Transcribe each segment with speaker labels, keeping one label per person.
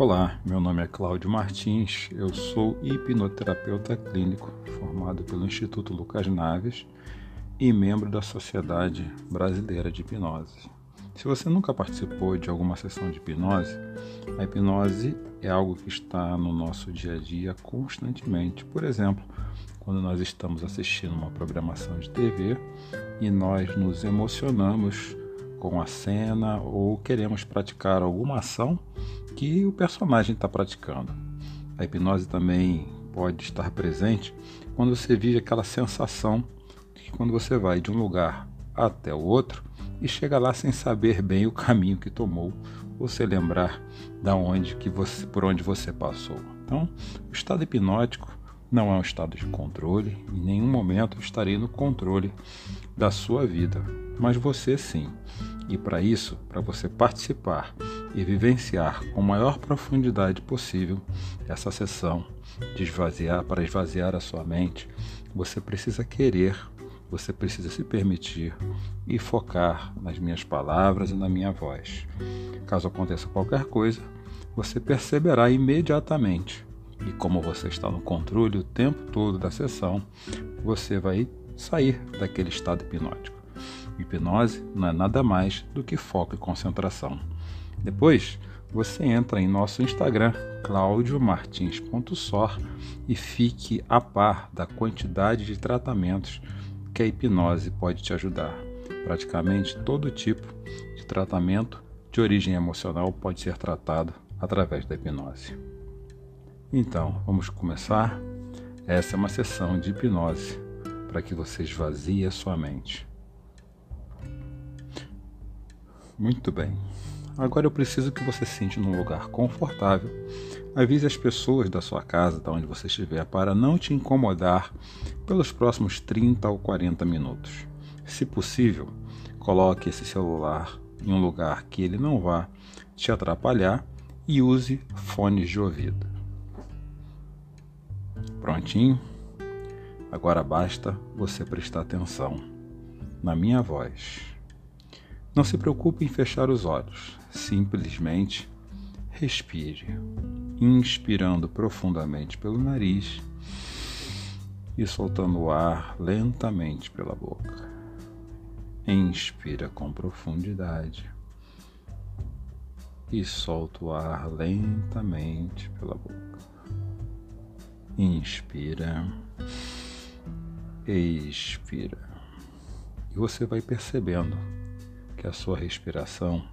Speaker 1: Olá, meu nome é Cláudio Martins, eu sou hipnoterapeuta clínico formado pelo Instituto Lucas Naves e membro da Sociedade Brasileira de Hipnose. Se você nunca participou de alguma sessão de hipnose, a hipnose é algo que está no nosso dia a dia constantemente. Por exemplo, quando nós estamos assistindo uma programação de TV e nós nos emocionamos com a cena ou queremos praticar alguma ação que o personagem está praticando. A hipnose também pode estar presente quando você vive aquela sensação de que quando você vai de um lugar até o outro e chega lá sem saber bem o caminho que tomou ou se lembrar da onde que você, por onde você passou. Então, o estado hipnótico não é um estado de controle, em nenhum momento estarei no controle da sua vida, mas você sim. E para isso, para você participar e vivenciar com maior profundidade possível essa sessão de esvaziar, para esvaziar a sua mente, você precisa querer, você precisa se permitir e focar nas minhas palavras e na minha voz. Caso aconteça qualquer coisa, você perceberá imediatamente. E como você está no controle o tempo todo da sessão, você vai sair daquele estado hipnótico. Hipnose não é nada mais do que foco e concentração. Depois, você entra em nosso Instagram, claudiomartins.sor, e fique a par da quantidade de tratamentos que a hipnose pode te ajudar. Praticamente todo tipo de tratamento de origem emocional pode ser tratado através da hipnose. Então, vamos começar? Essa é uma sessão de hipnose para que você esvazie a sua mente. Muito bem. Agora eu preciso que você se sente num lugar confortável. Avise as pessoas da sua casa, de onde você estiver, para não te incomodar pelos próximos 30 ou 40 minutos. Se possível, coloque esse celular em um lugar que ele não vá te atrapalhar e use fones de ouvido. Prontinho? Agora basta você prestar atenção na minha voz. Não se preocupe em fechar os olhos, simplesmente respire, inspirando profundamente pelo nariz e soltando o ar lentamente pela boca. Inspira com profundidade e solta o ar lentamente pela boca. Inspira, expira. E você vai percebendo que a sua respiração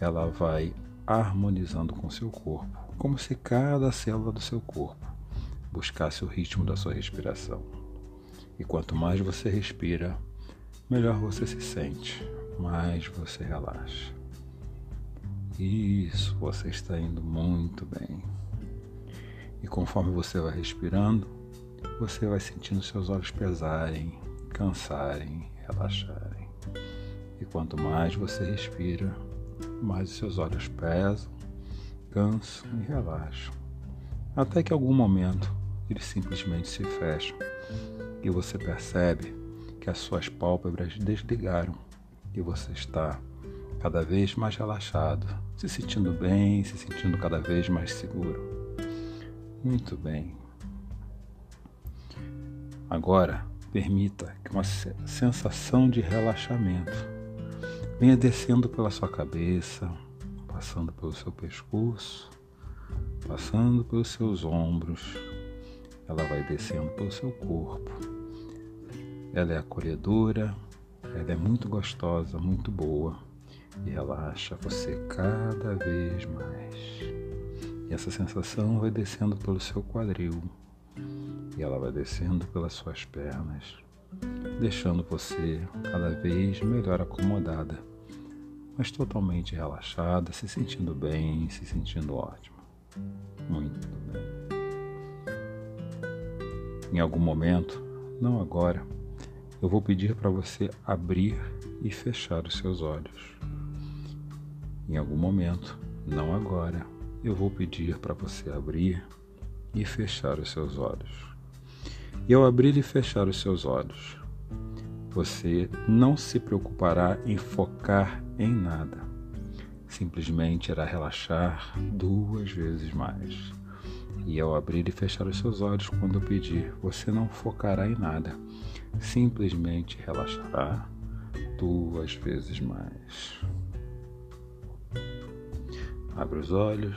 Speaker 1: ela vai harmonizando com seu corpo, como se cada célula do seu corpo buscasse o ritmo da sua respiração. E quanto mais você respira, melhor você se sente, mais você relaxa. Isso, você está indo muito bem. E conforme você vai respirando, você vai sentindo seus olhos pesarem, cansarem, relaxarem. E quanto mais você respira, mais os seus olhos pesam, cansam e relaxam. Até que algum momento eles simplesmente se fecham e você percebe que as suas pálpebras desligaram e você está cada vez mais relaxado, se sentindo bem, se sentindo cada vez mais seguro. Muito bem. Agora, permita que uma sensação de relaxamento Venha descendo pela sua cabeça, passando pelo seu pescoço, passando pelos seus ombros. Ela vai descendo pelo seu corpo. Ela é acolhedora, ela é muito gostosa, muito boa e relaxa você cada vez mais. E essa sensação vai descendo pelo seu quadril e ela vai descendo pelas suas pernas, deixando você cada vez melhor acomodada mas totalmente relaxada, se sentindo bem, se sentindo ótima. Muito bem. Em algum momento, não agora, eu vou pedir para você abrir e fechar os seus olhos. Em algum momento, não agora, eu vou pedir para você abrir e fechar os seus olhos. E ao abrir e fechar os seus olhos, você não se preocupará em focar em nada. simplesmente irá relaxar duas vezes mais. E ao abrir e fechar os seus olhos quando eu pedir, você não focará em nada, simplesmente relaxará duas vezes mais. Abre os olhos,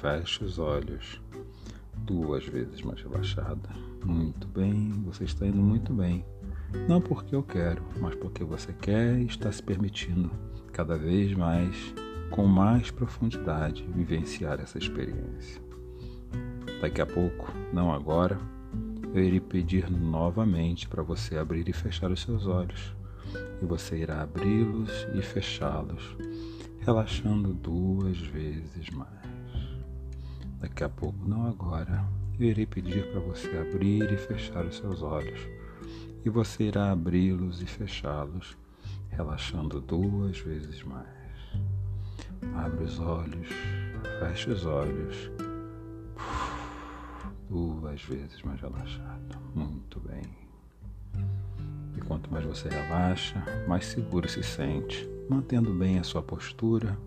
Speaker 1: fecha os olhos, duas vezes mais relaxada. Muito bem, você está indo muito bem. Não porque eu quero, mas porque você quer e está se permitindo cada vez mais, com mais profundidade, vivenciar essa experiência. Daqui a pouco, não agora, eu irei pedir novamente para você abrir e fechar os seus olhos. E você irá abri-los e fechá-los, relaxando duas vezes mais. Daqui a pouco, não agora, eu irei pedir para você abrir e fechar os seus olhos. E você irá abri-los e fechá-los, relaxando duas vezes mais. Abre os olhos, fecha os olhos duas vezes mais relaxado. Muito bem. E quanto mais você relaxa, mais seguro se sente, mantendo bem a sua postura,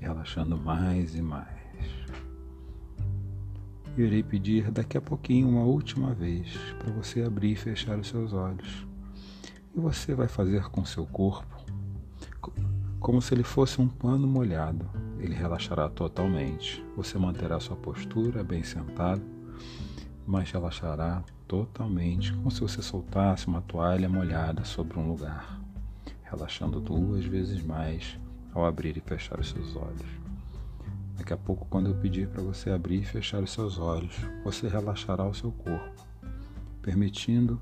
Speaker 1: relaxando mais e mais. Eu irei pedir daqui a pouquinho uma última vez para você abrir e fechar os seus olhos. E você vai fazer com seu corpo como se ele fosse um pano molhado. Ele relaxará totalmente. Você manterá sua postura bem sentado mas relaxará totalmente, como se você soltasse uma toalha molhada sobre um lugar, relaxando duas vezes mais ao abrir e fechar os seus olhos. Daqui a pouco, quando eu pedir para você abrir e fechar os seus olhos, você relaxará o seu corpo, permitindo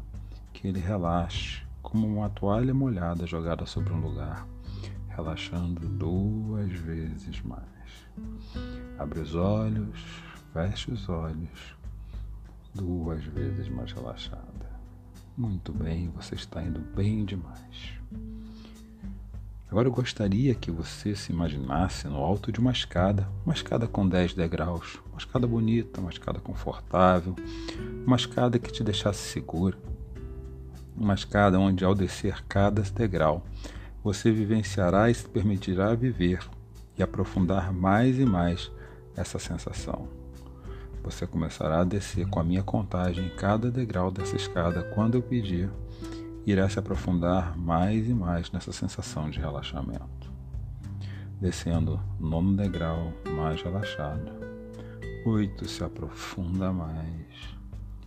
Speaker 1: que ele relaxe como uma toalha molhada jogada sobre um lugar, relaxando duas vezes mais. Abre os olhos, feche os olhos duas vezes mais relaxada. Muito bem, você está indo bem demais. Agora eu gostaria que você se imaginasse no alto de uma escada, uma escada com 10 degraus, uma escada bonita, uma escada confortável, uma escada que te deixasse segura, uma escada onde ao descer cada degrau você vivenciará e se permitirá viver e aprofundar mais e mais essa sensação. Você começará a descer com a minha contagem em cada degrau dessa escada quando eu pedir. Irá se aprofundar mais e mais nessa sensação de relaxamento. Descendo nono degrau, mais relaxado. Oito, se aprofunda mais.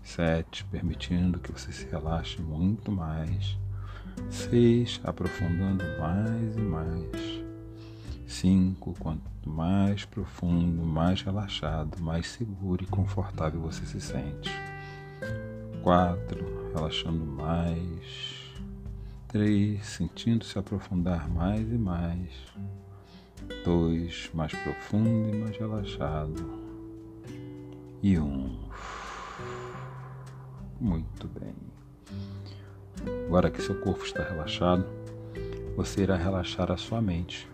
Speaker 1: Sete, permitindo que você se relaxe muito mais. Seis, aprofundando mais e mais. 5. Quanto mais profundo, mais relaxado, mais seguro e confortável você se sente. 4. Relaxando mais. 3. Sentindo-se aprofundar mais e mais. 2. Mais profundo e mais relaxado. E 1. Um. Muito bem. Agora que seu corpo está relaxado, você irá relaxar a sua mente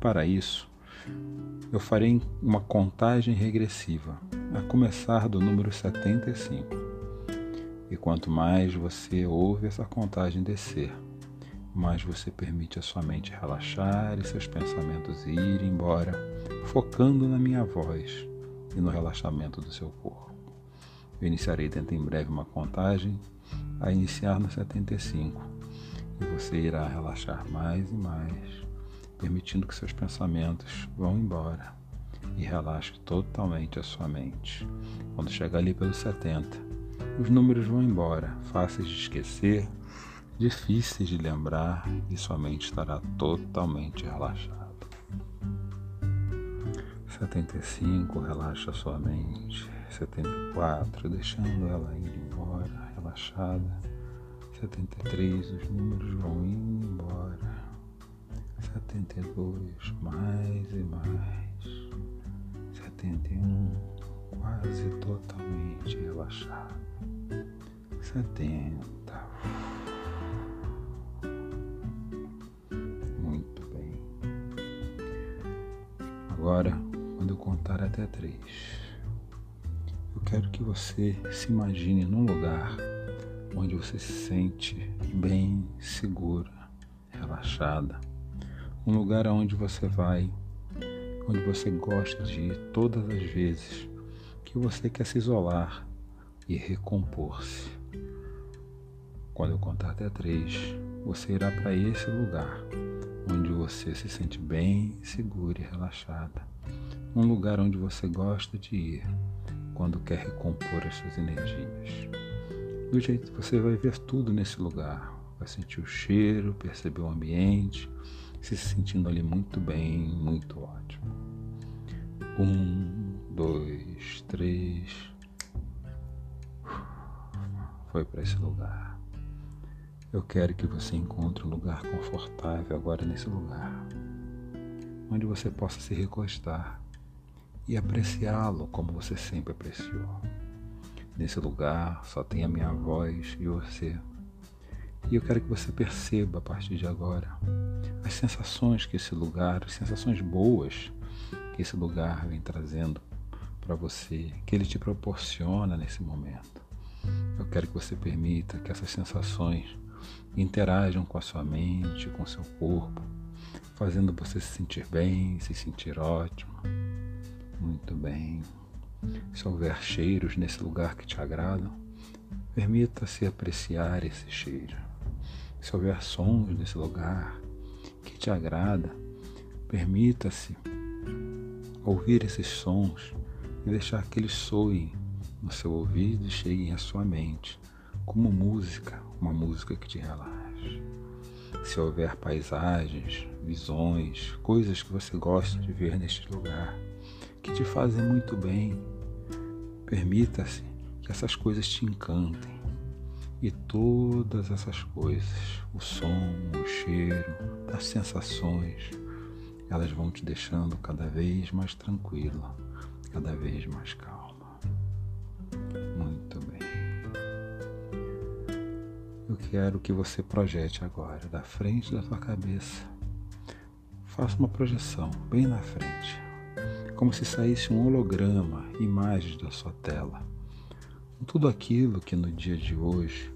Speaker 1: para isso, eu farei uma contagem regressiva, a começar do número 75. E quanto mais você ouve essa contagem descer, mais você permite a sua mente relaxar e seus pensamentos irem embora, focando na minha voz e no relaxamento do seu corpo. Eu iniciarei dentro em breve uma contagem a iniciar no 75 e você irá relaxar mais e mais permitindo que seus pensamentos vão embora e relaxe totalmente a sua mente. Quando chegar ali pelos 70, os números vão embora, fáceis de esquecer, difíceis de lembrar e sua mente estará totalmente relaxada. 75, relaxa sua mente. 74, deixando ela ir embora, relaxada. 73, os números vão indo embora setenta e dois, mais e mais, setenta e um, quase totalmente relaxado, setenta, muito bem. Agora, quando eu contar até três, eu quero que você se imagine num lugar onde você se sente bem segura, relaxada Um lugar aonde você vai, onde você gosta de ir todas as vezes que você quer se isolar e recompor-se. Quando eu contar até três, você irá para esse lugar onde você se sente bem, segura e relaxada. Um lugar onde você gosta de ir quando quer recompor as suas energias. Do jeito que você vai ver tudo nesse lugar, vai sentir o cheiro, perceber o ambiente, se sentindo ali muito bem, muito ótimo. Um, dois, três. Foi para esse lugar. Eu quero que você encontre um lugar confortável agora nesse lugar, onde você possa se recostar e apreciá-lo como você sempre apreciou. Nesse lugar só tem a minha voz e você. E eu quero que você perceba a partir de agora as sensações que esse lugar, as sensações boas que esse lugar vem trazendo para você, que ele te proporciona nesse momento. Eu quero que você permita que essas sensações interajam com a sua mente, com o seu corpo, fazendo você se sentir bem, se sentir ótimo. Muito bem. Se houver cheiros nesse lugar que te agradam, permita-se apreciar esse cheiro. Se houver sons nesse lugar que te agrada, permita-se ouvir esses sons e deixar que eles soem no seu ouvido e cheguem à sua mente, como música, uma música que te relaxe. Se houver paisagens, visões, coisas que você gosta de ver neste lugar, que te fazem muito bem, permita-se que essas coisas te encantem. E todas essas coisas, o som, o cheiro, as sensações, elas vão te deixando cada vez mais tranquila, cada vez mais calma. Eu quero que você projete agora, da frente da sua cabeça. Faça uma projeção bem na frente, como se saísse um holograma, imagens da sua tela. Tudo aquilo que no dia de hoje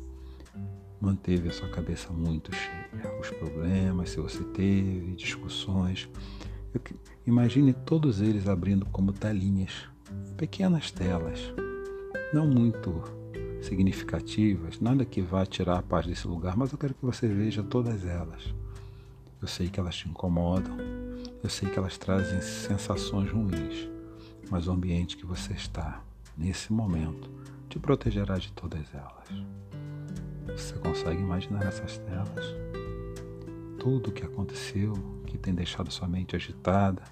Speaker 1: manteve a sua cabeça muito cheia. Os problemas, se você teve, discussões. Imagine todos eles abrindo como telinhas, pequenas telas, não muito significativas, nada que vá tirar a paz desse lugar, mas eu quero que você veja todas elas. Eu sei que elas te incomodam, eu sei que elas trazem sensações ruins, mas o ambiente que você está, nesse momento, te protegerá de todas elas. Você consegue imaginar essas telas? Tudo o que aconteceu, que tem deixado sua mente agitada.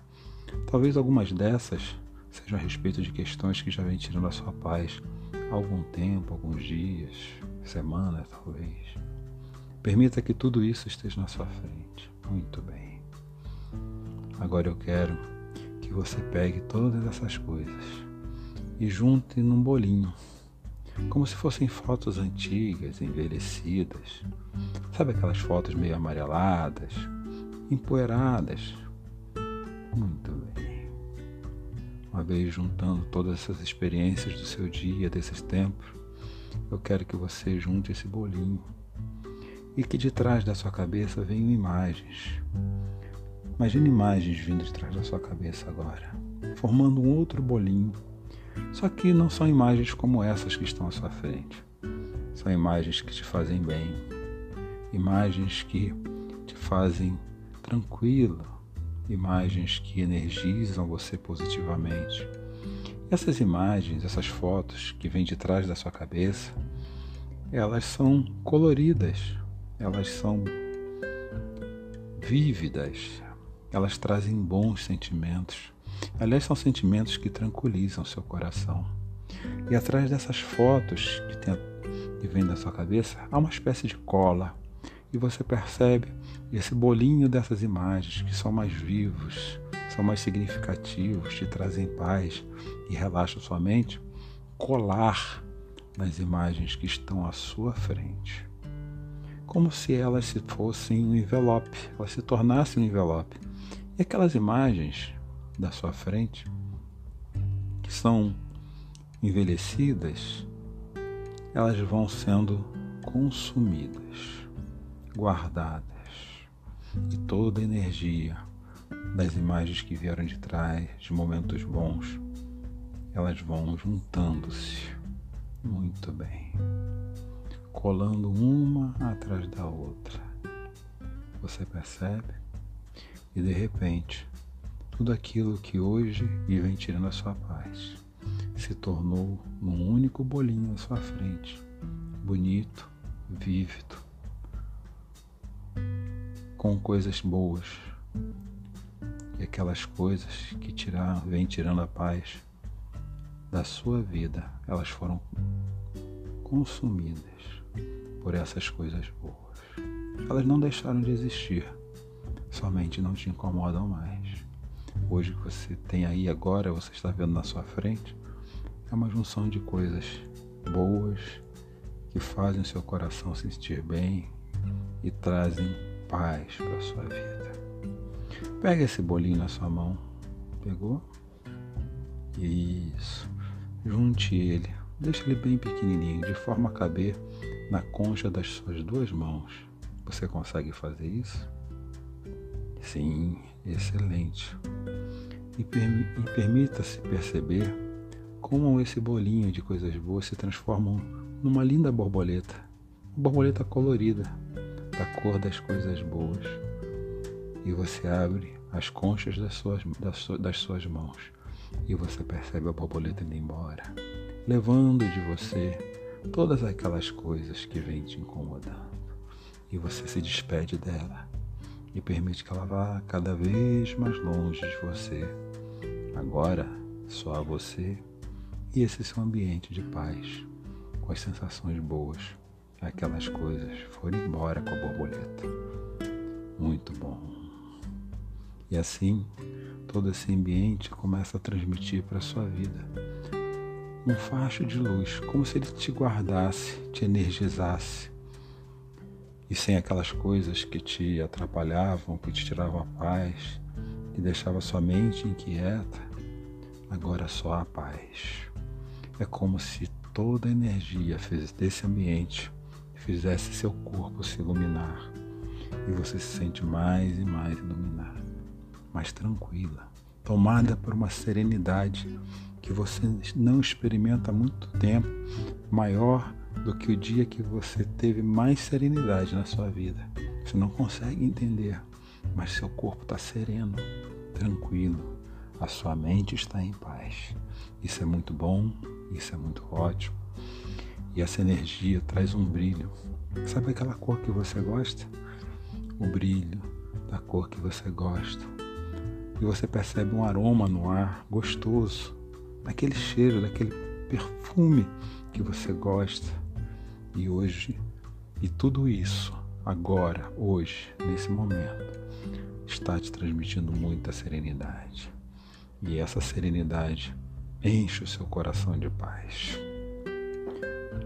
Speaker 1: Talvez algumas dessas sejam a respeito de questões que já vêm tirando a sua paz algum tempo, alguns dias, semanas talvez. Permita que tudo isso esteja na sua frente. Muito bem. Agora eu quero que você pegue todas essas coisas e junte num bolinho como se fossem fotos antigas, envelhecidas. Sabe aquelas fotos meio amareladas, empoeiradas? Muito bem. Uma vez juntando todas essas experiências do seu dia, desses tempos, eu quero que você junte esse bolinho e que de trás da sua cabeça venham imagens. Imagine imagens vindo de trás da sua cabeça agora, formando um outro bolinho só que não são imagens como essas que estão à sua frente. São imagens que te fazem bem, imagens que te fazem tranquilo, imagens que energizam você positivamente. Essas imagens, essas fotos que vêm de trás da sua cabeça, elas são coloridas, elas são vívidas, elas trazem bons sentimentos, Aliás, são sentimentos que tranquilizam seu coração. E atrás dessas fotos que, tem, que vem da sua cabeça, há uma espécie de cola. E você percebe esse bolinho dessas imagens que são mais vivos, são mais significativos, te trazem paz e relaxam sua mente, colar nas imagens que estão à sua frente. Como se elas se fossem um envelope, elas se tornassem um envelope. E aquelas imagens da sua frente, que são envelhecidas, elas vão sendo consumidas, guardadas. e toda a energia das imagens que vieram de trás, de momentos bons, elas vão juntando-se muito bem, colando uma atrás da outra. Você percebe? E de repente, tudo aquilo que hoje vem tirando a sua paz se tornou num único bolinho à sua frente, bonito, vívido, com coisas boas. E aquelas coisas que tirar, vem tirando a paz da sua vida, elas foram consumidas por essas coisas boas. Elas não deixaram de existir, somente não te incomodam mais. Hoje que você tem aí agora, você está vendo na sua frente, é uma junção de coisas boas que fazem o seu coração se sentir bem e trazem paz para a sua vida. Pega esse bolinho na sua mão. Pegou? Isso. Junte ele. Deixe ele bem pequenininho, de forma a caber na concha das suas duas mãos. Você consegue fazer isso? Sim, excelente. E, e permita-se perceber como esse bolinho de coisas boas se transformam numa linda borboleta, uma borboleta colorida, da cor das coisas boas. E você abre as conchas das suas, das, suas mãos e você percebe a borboleta indo embora, levando de você todas aquelas coisas que vêm te incomodando. E você se despede dela e permite que ela vá cada vez mais longe de você. Agora, só você e esse seu ambiente de paz, com as sensações boas, aquelas coisas foram embora com a borboleta. Muito bom. E assim, todo esse ambiente começa a transmitir para a sua vida um facho de luz, como se ele te guardasse, te energizasse. E sem aquelas coisas que te atrapalhavam, que te tiravam a paz, que deixava sua mente inquieta, agora só a paz. É como se toda a energia desse ambiente fizesse seu corpo se iluminar e você se sente mais e mais iluminada, mais tranquila, tomada por uma serenidade que você não experimenta há muito tempo, maior do que o dia que você teve mais serenidade na sua vida. Você não consegue entender, mas seu corpo está sereno, tranquilo, a sua mente está em paz. Isso é muito bom, isso é muito ótimo. E essa energia traz um brilho. Sabe aquela cor que você gosta? O brilho da cor que você gosta. E você percebe um aroma no ar gostoso, daquele cheiro, daquele perfume que você gosta. E hoje, e tudo isso, agora, hoje, nesse momento, está te transmitindo muita serenidade. E essa serenidade enche o seu coração de paz.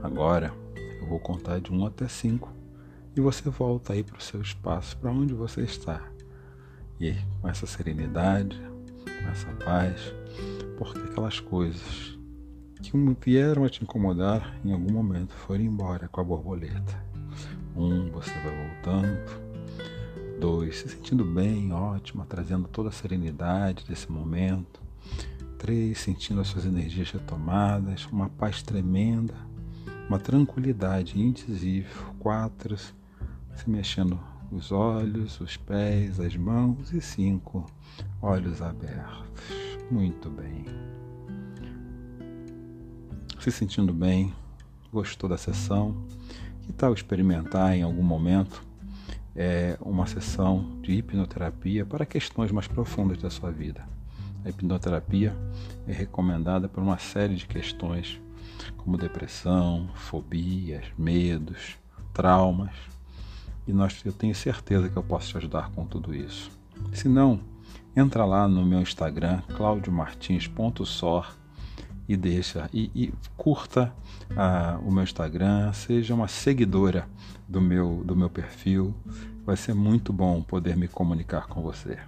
Speaker 1: Agora eu vou contar de 1 até 5 e você volta aí para o seu espaço, para onde você está. E com essa serenidade, com essa paz, porque aquelas coisas que vieram a te incomodar em algum momento foram embora com a borboleta. Um, você vai voltando. Dois, se sentindo bem, ótima, trazendo toda a serenidade desse momento. 3. Sentindo as suas energias retomadas, uma paz tremenda, uma tranquilidade indizível. 4. Se mexendo os olhos, os pés, as mãos. E 5. Olhos abertos. Muito bem. Se sentindo bem, gostou da sessão? Que tal experimentar em algum momento é, uma sessão de hipnoterapia para questões mais profundas da sua vida? A hipnoterapia é recomendada por uma série de questões, como depressão, fobias, medos, traumas. E nós, eu tenho certeza que eu posso te ajudar com tudo isso. Se não, entra lá no meu Instagram, claudiomartins.sor e deixa e, e curta uh, o meu Instagram, seja uma seguidora do meu, do meu perfil. Vai ser muito bom poder me comunicar com você.